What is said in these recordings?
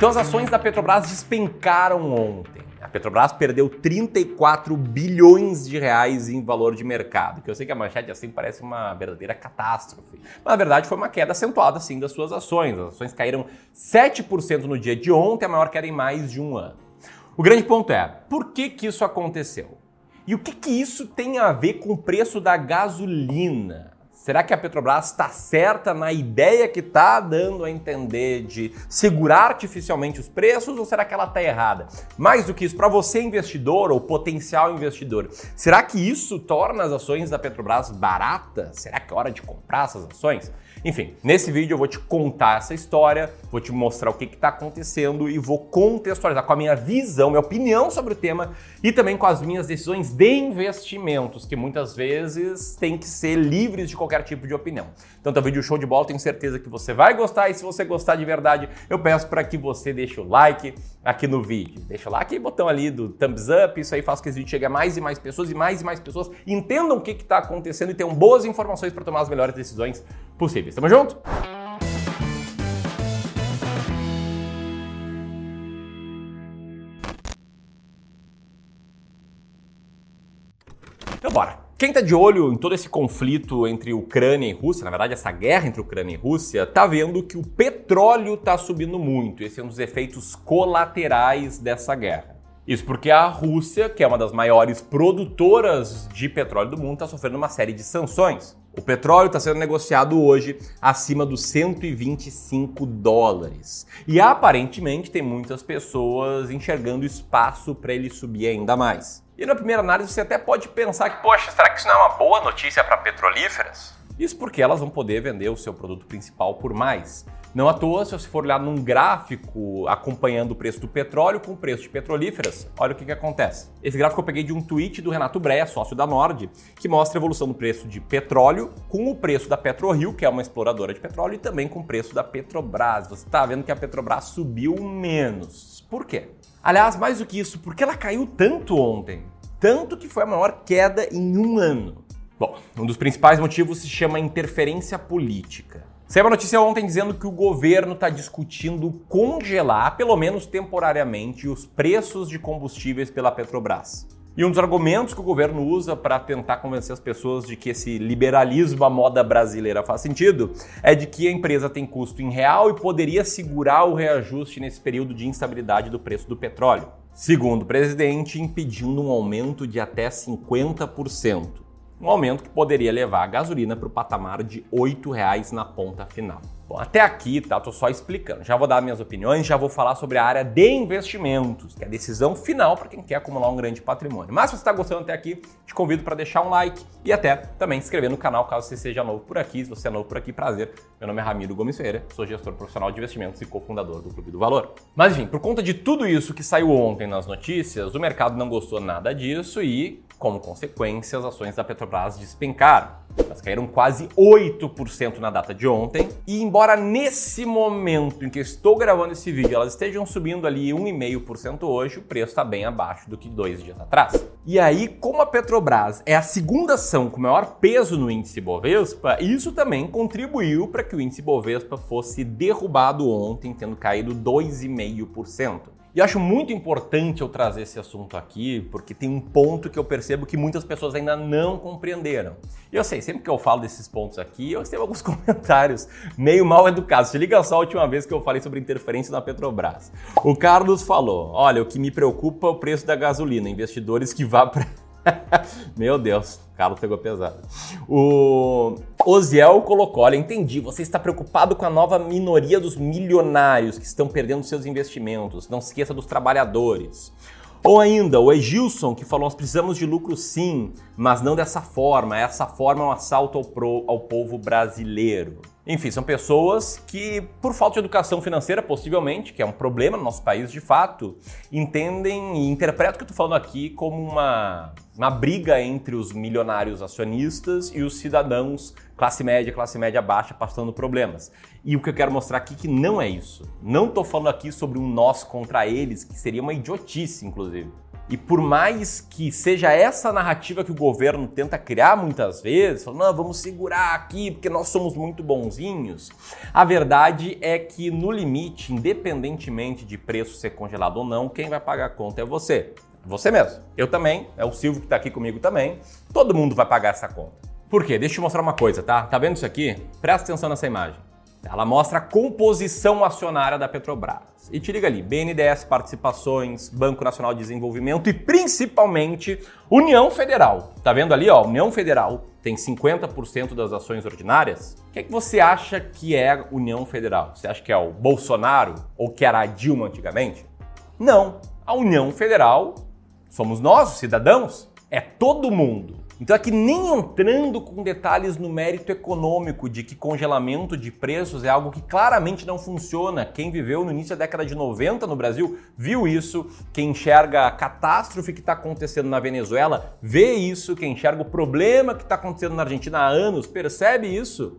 Então as ações da Petrobras despencaram ontem. A Petrobras perdeu 34 bilhões de reais em valor de mercado, que eu sei que a manchete assim parece uma verdadeira catástrofe. Mas na verdade foi uma queda acentuada sim das suas ações. As ações caíram 7% no dia de ontem, a maior queda em mais de um ano. O grande ponto é, por que que isso aconteceu? E o que que isso tem a ver com o preço da gasolina? Será que a Petrobras está certa na ideia que está dando a entender de segurar artificialmente os preços ou será que ela está errada? Mais do que isso, para você investidor ou potencial investidor, será que isso torna as ações da Petrobras baratas? Será que é hora de comprar essas ações? Enfim, nesse vídeo eu vou te contar essa história, vou te mostrar o que está acontecendo e vou contextualizar com a minha visão, minha opinião sobre o tema e também com as minhas decisões de investimentos, que muitas vezes têm que ser livres de qualquer tipo de opinião. Então, tá vídeo show de bola, tenho certeza que você vai gostar e se você gostar de verdade, eu peço para que você deixe o like aqui no vídeo. Deixa o like e botão ali do thumbs up, isso aí faz com que esse vídeo chegue a mais e mais pessoas e mais e mais pessoas entendam o que está acontecendo e tenham boas informações para tomar as melhores decisões possíveis. Tamo junto? Quem está de olho em todo esse conflito entre Ucrânia e Rússia, na verdade essa guerra entre Ucrânia e Rússia, tá vendo que o petróleo está subindo muito. Esse é um dos efeitos colaterais dessa guerra. Isso porque a Rússia, que é uma das maiores produtoras de petróleo do mundo, está sofrendo uma série de sanções. O petróleo está sendo negociado hoje acima dos 125 dólares. E aparentemente tem muitas pessoas enxergando espaço para ele subir ainda mais. E na primeira análise você até pode pensar que, poxa, será que isso não é uma boa notícia para petrolíferas? Isso porque elas vão poder vender o seu produto principal por mais. Não à toa, se você for olhar num gráfico acompanhando o preço do petróleo com o preço de petrolíferas, olha o que, que acontece. Esse gráfico eu peguei de um tweet do Renato Breia, sócio da Nord, que mostra a evolução do preço de petróleo com o preço da PetroRio, que é uma exploradora de petróleo, e também com o preço da Petrobras. Você está vendo que a Petrobras subiu menos. Por quê? Aliás, mais do que isso, porque ela caiu tanto ontem? Tanto que foi a maior queda em um ano. Bom, um dos principais motivos se chama interferência política. Saiu uma notícia ontem dizendo que o governo está discutindo congelar, pelo menos temporariamente, os preços de combustíveis pela Petrobras. E um dos argumentos que o governo usa para tentar convencer as pessoas de que esse liberalismo à moda brasileira faz sentido é de que a empresa tem custo em real e poderia segurar o reajuste nesse período de instabilidade do preço do petróleo. Segundo o presidente, impedindo um aumento de até 50% um aumento que poderia levar a gasolina para o patamar de R$ 8,00 na ponta final. Bom, até aqui, tá? Tô só explicando. Já vou dar minhas opiniões, já vou falar sobre a área de investimentos, que é a decisão final para quem quer acumular um grande patrimônio. Mas se você está gostando até aqui, te convido para deixar um like e até também se inscrever no canal caso você seja novo por aqui. Se você é novo por aqui, prazer. Meu nome é Ramiro Gomes Ferreira, sou gestor profissional de investimentos e cofundador do Clube do Valor. Mas enfim, por conta de tudo isso que saiu ontem nas notícias, o mercado não gostou nada disso e como consequência, as ações da Petrobras despencaram. Elas caíram quase 8% na data de ontem. E embora nesse momento em que estou gravando esse vídeo elas estejam subindo ali 1,5% hoje, o preço está bem abaixo do que dois dias atrás. E aí, como a Petrobras é a segunda ação com maior peso no índice Bovespa, isso também contribuiu para que o índice Bovespa fosse derrubado ontem, tendo caído 2,5%. E acho muito importante eu trazer esse assunto aqui, porque tem um ponto que eu percebo que muitas pessoas ainda não compreenderam. E eu sei, sempre que eu falo desses pontos aqui, eu recebo alguns comentários meio mal educados. Se liga só a última vez que eu falei sobre interferência na Petrobras. O Carlos falou: olha, o que me preocupa é o preço da gasolina, investidores que vá para. Meu Deus, o Carlos pegou pesado. O Oziel colocou: Olha, entendi, você está preocupado com a nova minoria dos milionários que estão perdendo seus investimentos. Não se esqueça dos trabalhadores. Ou ainda, o Egilson, que falou: nós precisamos de lucro sim, mas não dessa forma. Essa forma é um assalto ao, pro, ao povo brasileiro. Enfim, são pessoas que, por falta de educação financeira, possivelmente, que é um problema no nosso país de fato, entendem e interpretam o que eu estou falando aqui como uma, uma briga entre os milionários acionistas e os cidadãos classe média, classe média baixa, passando problemas. E o que eu quero mostrar aqui é que não é isso. Não estou falando aqui sobre um nós contra eles, que seria uma idiotice, inclusive. E por mais que seja essa narrativa que o governo tenta criar muitas vezes, falando, não, vamos segurar aqui porque nós somos muito bonzinhos, a verdade é que no limite, independentemente de preço ser congelado ou não, quem vai pagar a conta é você. Você mesmo. Eu também, é o Silvio que está aqui comigo também. Todo mundo vai pagar essa conta. Por quê? Deixa eu mostrar uma coisa, tá? Tá vendo isso aqui? Presta atenção nessa imagem. Ela mostra a composição acionária da Petrobras. E te liga ali, BNDES Participações, Banco Nacional de Desenvolvimento e principalmente União Federal. Tá vendo ali, ó, União Federal tem 50% das ações ordinárias. O que, é que você acha que é União Federal? Você acha que é o Bolsonaro ou que era a Dilma antigamente? Não. A União Federal somos nós, os cidadãos. É todo mundo. Então aqui nem entrando com detalhes no mérito econômico de que congelamento de preços é algo que claramente não funciona. Quem viveu no início da década de 90 no Brasil viu isso. Quem enxerga a catástrofe que está acontecendo na Venezuela vê isso. Quem enxerga o problema que está acontecendo na Argentina há anos percebe isso.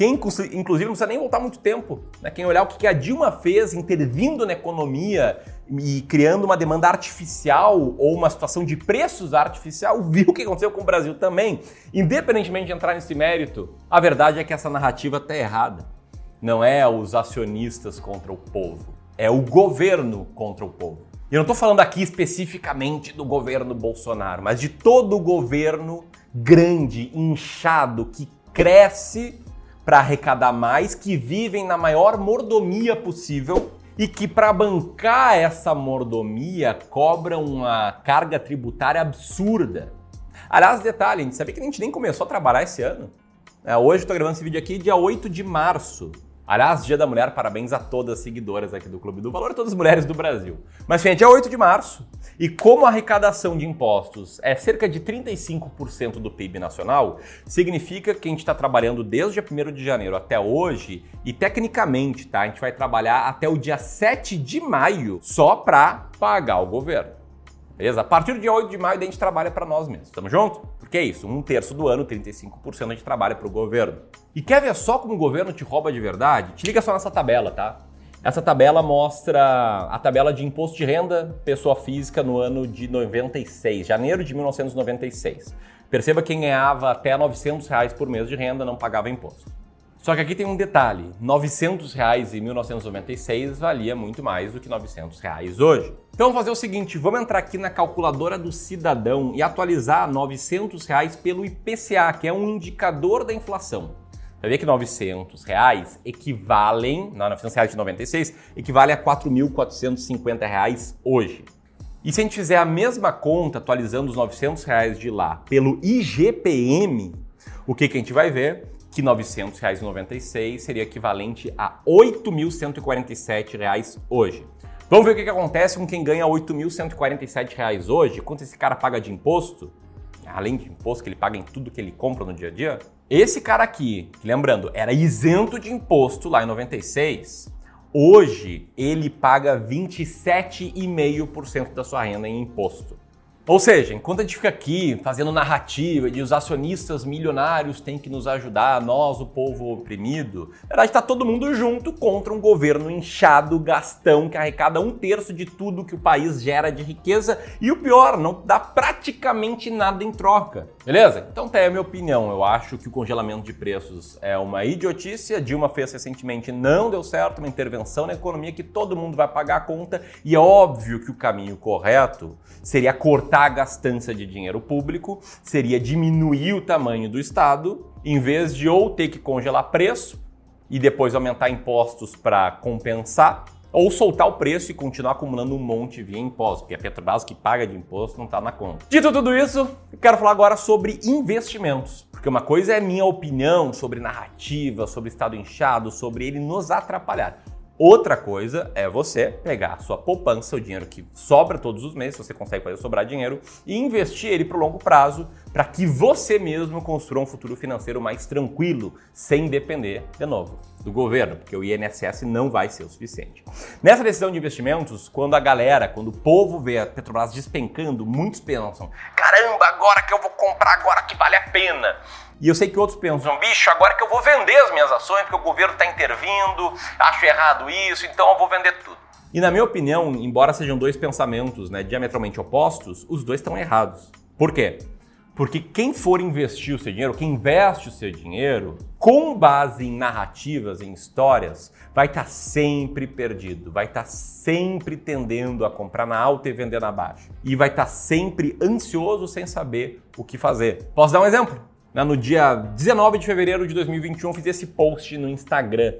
Quem, inclusive, não precisa nem voltar muito tempo. Né? Quem olhar o que a Dilma fez intervindo na economia e criando uma demanda artificial ou uma situação de preços artificial, viu o que aconteceu com o Brasil também. Independentemente de entrar nesse mérito, a verdade é que essa narrativa está errada. Não é os acionistas contra o povo, é o governo contra o povo. E eu não estou falando aqui especificamente do governo Bolsonaro, mas de todo o governo grande, inchado, que cresce para arrecadar mais, que vivem na maior mordomia possível e que para bancar essa mordomia cobram uma carga tributária absurda. Aliás, detalhe, a gente sabia que a gente nem começou a trabalhar esse ano. É, hoje estou gravando esse vídeo aqui dia 8 de março. Aliás, Dia da Mulher, parabéns a todas as seguidoras aqui do Clube do Valor, todas as mulheres do Brasil. Mas, gente, é 8 de março. E como a arrecadação de impostos é cerca de 35% do PIB nacional, significa que a gente está trabalhando desde o dia 1 de janeiro até hoje e, tecnicamente, tá, a gente vai trabalhar até o dia 7 de maio só para pagar o governo. Beleza? A partir do dia 8 de maio, a gente trabalha para nós mesmos. Tamo junto? Porque é isso, um terço do ano, 35% a gente trabalha para o governo. E quer ver só como o governo te rouba de verdade? Te liga só nessa tabela, tá? Essa tabela mostra a tabela de imposto de renda pessoa física no ano de 96, janeiro de 1996. Perceba que quem ganhava até 900 reais por mês de renda não pagava imposto. Só que aqui tem um detalhe: 900 reais em 1996 valia muito mais do que 900 reais hoje. Então vamos fazer o seguinte: vamos entrar aqui na calculadora do cidadão e atualizar 900 reais pelo IPCA, que é um indicador da inflação. Vai ver que 900 reais equivalem, não, 900 reais de 96, equivale a 4.450 reais hoje. E se a gente fizer a mesma conta, atualizando os 900 reais de lá pelo IGPM, o que, que a gente vai ver? Que R$ 900,96 seria equivalente a R$ 8.147 hoje. Vamos ver o que, que acontece com quem ganha R$ 8.147 hoje, quanto esse cara paga de imposto, além de imposto que ele paga em tudo que ele compra no dia a dia. Esse cara aqui, lembrando, era isento de imposto lá em 96, hoje ele paga 27,5% da sua renda em imposto. Ou seja, enquanto a gente fica aqui fazendo narrativa de os acionistas milionários têm que nos ajudar, nós, o povo oprimido, na verdade está todo mundo junto contra um governo inchado, gastão, que arrecada um terço de tudo que o país gera de riqueza e o pior, não dá praticamente nada em troca. Beleza? Então aí a minha opinião. Eu acho que o congelamento de preços é uma idiotice. A Dilma fez recentemente, não deu certo, uma intervenção na economia que todo mundo vai pagar a conta e é óbvio que o caminho correto seria cortar a gastança de dinheiro público, seria diminuir o tamanho do Estado, em vez de ou ter que congelar preço e depois aumentar impostos para compensar, ou soltar o preço e continuar acumulando um monte via impostos, porque a Petrobras que paga de imposto não está na conta. Dito tudo isso, eu quero falar agora sobre investimentos, porque uma coisa é minha opinião sobre narrativa, sobre estado inchado, sobre ele nos atrapalhar. Outra coisa é você pegar a sua poupança, o dinheiro que sobra todos os meses, você consegue fazer sobrar dinheiro, e investir ele para longo prazo, para que você mesmo construa um futuro financeiro mais tranquilo, sem depender, de novo, do governo, porque o INSS não vai ser o suficiente. Nessa decisão de investimentos, quando a galera, quando o povo vê a Petrobras despencando, muitos pensam: caramba, agora que eu vou comprar, agora que vale a pena. E eu sei que outros pensam, bicho, agora que eu vou vender as minhas ações, porque o governo está intervindo, acho errado isso, então eu vou vender tudo. E na minha opinião, embora sejam dois pensamentos né, diametralmente opostos, os dois estão errados. Por quê? Porque quem for investir o seu dinheiro, quem investe o seu dinheiro, com base em narrativas, em histórias, vai estar tá sempre perdido, vai estar tá sempre tendendo a comprar na alta e vender na baixa. E vai estar tá sempre ansioso sem saber o que fazer. Posso dar um exemplo? No dia 19 de fevereiro de 2021, eu fiz esse post no Instagram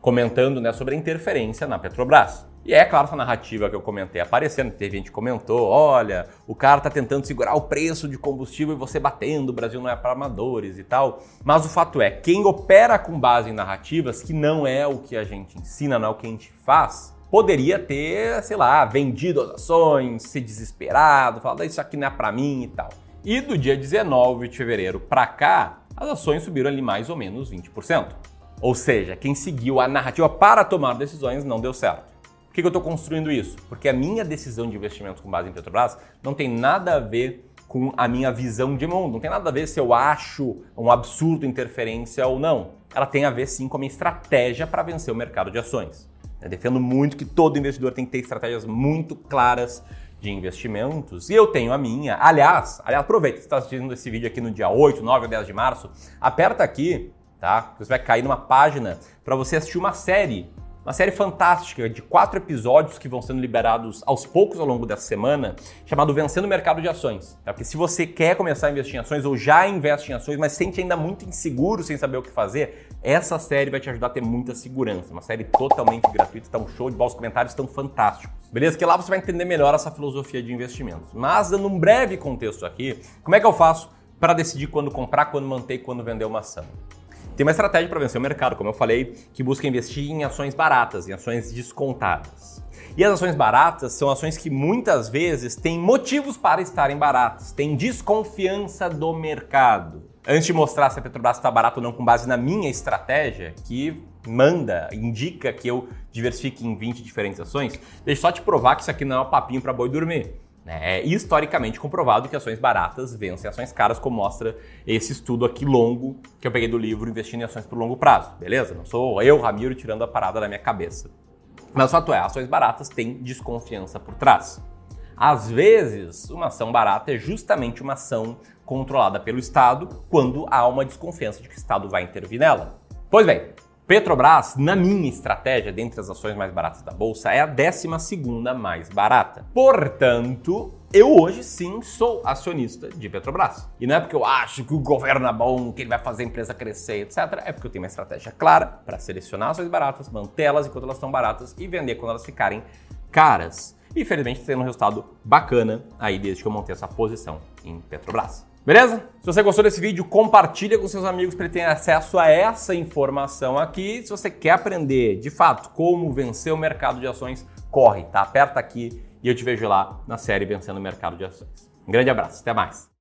comentando né, sobre a interferência na Petrobras. E é claro essa narrativa que eu comentei aparecendo, teve gente que comentou, olha, o cara tá tentando segurar o preço de combustível e você batendo, o Brasil não é para amadores e tal. Mas o fato é, quem opera com base em narrativas, que não é o que a gente ensina, não é o que a gente faz, poderia ter, sei lá, vendido as ações, se desesperado, falado, isso aqui não é para mim e tal. E do dia 19 de fevereiro para cá, as ações subiram ali mais ou menos 20%. Ou seja, quem seguiu a narrativa para tomar decisões não deu certo. Por que, eu estou construindo isso? Porque a minha decisão de investimento com base em Petrobras não tem nada a ver com a minha visão de mundo. Não tem nada a ver se eu acho um absurdo interferência ou não. Ela tem a ver sim com a minha estratégia para vencer o mercado de ações. Eu defendo muito que todo investidor tem que ter estratégias muito claras de investimentos e eu tenho a minha. Aliás, aliás aproveita, você está assistindo esse vídeo aqui no dia 8, 9 ou 10 de março, aperta aqui, tá? Você vai cair numa página para você assistir uma série uma série fantástica de quatro episódios que vão sendo liberados aos poucos ao longo dessa semana, chamado Vencendo o Mercado de Ações. Tá? Porque se você quer começar a investir em ações ou já investe em ações, mas sente ainda muito inseguro sem saber o que fazer, essa série vai te ajudar a ter muita segurança. Uma série totalmente gratuita, está um show de bola, os comentários estão fantásticos. Beleza? Que lá você vai entender melhor essa filosofia de investimentos. Mas, dando um breve contexto aqui, como é que eu faço para decidir quando comprar, quando manter e quando vender uma ação? Tem uma estratégia para vencer o mercado, como eu falei, que busca investir em ações baratas, em ações descontadas. E as ações baratas são ações que muitas vezes têm motivos para estarem baratas, têm desconfiança do mercado. Antes de mostrar se a Petrobras está barata ou não com base na minha estratégia, que manda, indica que eu diversifique em 20 diferentes ações, deixa eu só te provar que isso aqui não é um papinho para boi dormir. É historicamente comprovado que ações baratas vencem ações caras, como mostra esse estudo aqui longo que eu peguei do livro Investindo em Ações por Longo Prazo, beleza? Não sou eu, Ramiro, tirando a parada da minha cabeça. Mas o fato é, ações baratas têm desconfiança por trás. Às vezes, uma ação barata é justamente uma ação controlada pelo Estado quando há uma desconfiança de que o Estado vai intervir nela. Pois bem, Petrobras, na minha estratégia, dentre as ações mais baratas da bolsa, é a 12 mais barata. Portanto, eu hoje sim sou acionista de Petrobras. E não é porque eu acho que o governo é bom, que ele vai fazer a empresa crescer, etc. É porque eu tenho uma estratégia clara para selecionar ações baratas, mantê-las enquanto elas estão baratas e vender quando elas ficarem caras. E felizmente tendo um resultado bacana aí desde que eu montei essa posição em Petrobras. Beleza? Se você gostou desse vídeo, compartilha com seus amigos para terem acesso a essa informação aqui. Se você quer aprender, de fato, como vencer o mercado de ações, corre, tá? Aperta aqui e eu te vejo lá na série Vencendo o Mercado de Ações. Um grande abraço, até mais!